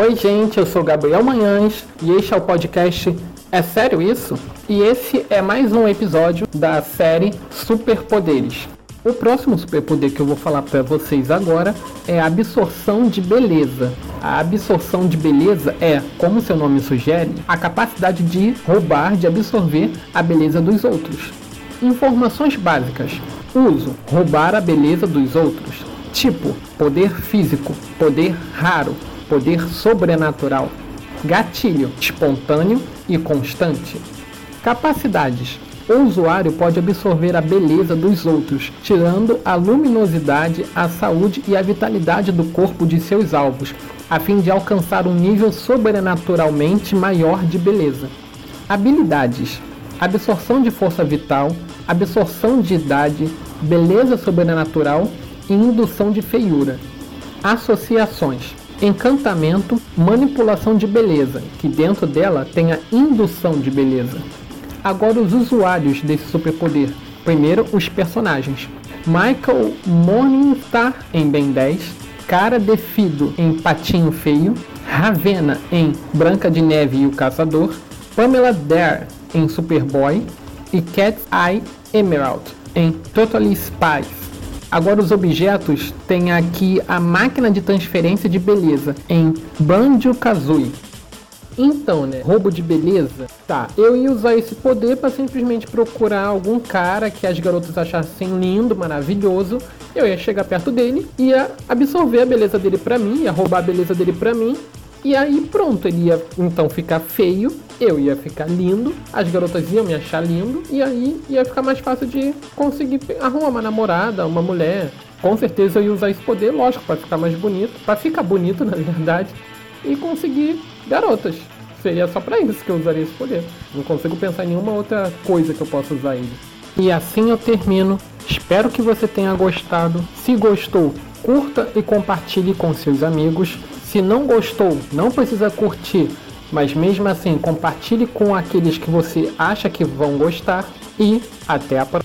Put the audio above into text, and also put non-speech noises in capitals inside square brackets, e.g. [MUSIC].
Oi, gente, eu sou Gabriel Manhães e este é o podcast É Sério Isso? E esse é mais um episódio da série Superpoderes. O próximo superpoder que eu vou falar para vocês agora é a absorção de beleza. A absorção de beleza é, como seu nome sugere, a capacidade de roubar, de absorver a beleza dos outros. Informações básicas. Uso: roubar a beleza dos outros. Tipo: poder físico, poder raro, poder sobrenatural, gatilho espontâneo e constante. Capacidades: o usuário pode absorver a beleza dos outros, tirando a luminosidade, a saúde e a vitalidade do corpo de seus alvos, a fim de alcançar um nível sobrenaturalmente maior de beleza. Habilidades: absorção de força vital, absorção de idade, beleza sobrenatural e indução de feiura. Associações: encantamento, manipulação de beleza, que dentro dela tem a indução de beleza. Agora os usuários desse superpoder. Primeiro, os personagens. Michael Morningstar em Ben 10, Cara Defido em Patinho Feio, Ravena em Branca de Neve e o Caçador, Pamela Dare em Superboy e Cat's Eye Emerald em Totally Spies. Agora os objetos tem aqui a máquina de transferência de beleza em Banjo-Kazooie. Então, né, roubo de beleza, tá, eu ia usar esse poder para simplesmente procurar algum cara que as garotas achassem lindo, maravilhoso, eu ia chegar perto dele, ia absorver a beleza dele pra mim, ia roubar a beleza dele pra mim, e aí pronto, ele ia então ficar feio, eu ia ficar lindo, as garotas iam me achar lindo, e aí ia ficar mais fácil de conseguir arrumar uma namorada, uma mulher. Com certeza eu ia usar esse poder, lógico, para ficar mais bonito, para ficar bonito [LAUGHS] na verdade, e conseguir garotas. Seria só para isso que eu usaria esse poder. Não consigo pensar em nenhuma outra coisa que eu possa usar ele. E assim eu termino. Espero que você tenha gostado. Se gostou, curta e compartilhe com seus amigos. Se não gostou, não precisa curtir, mas mesmo assim compartilhe com aqueles que você acha que vão gostar. E até a próxima.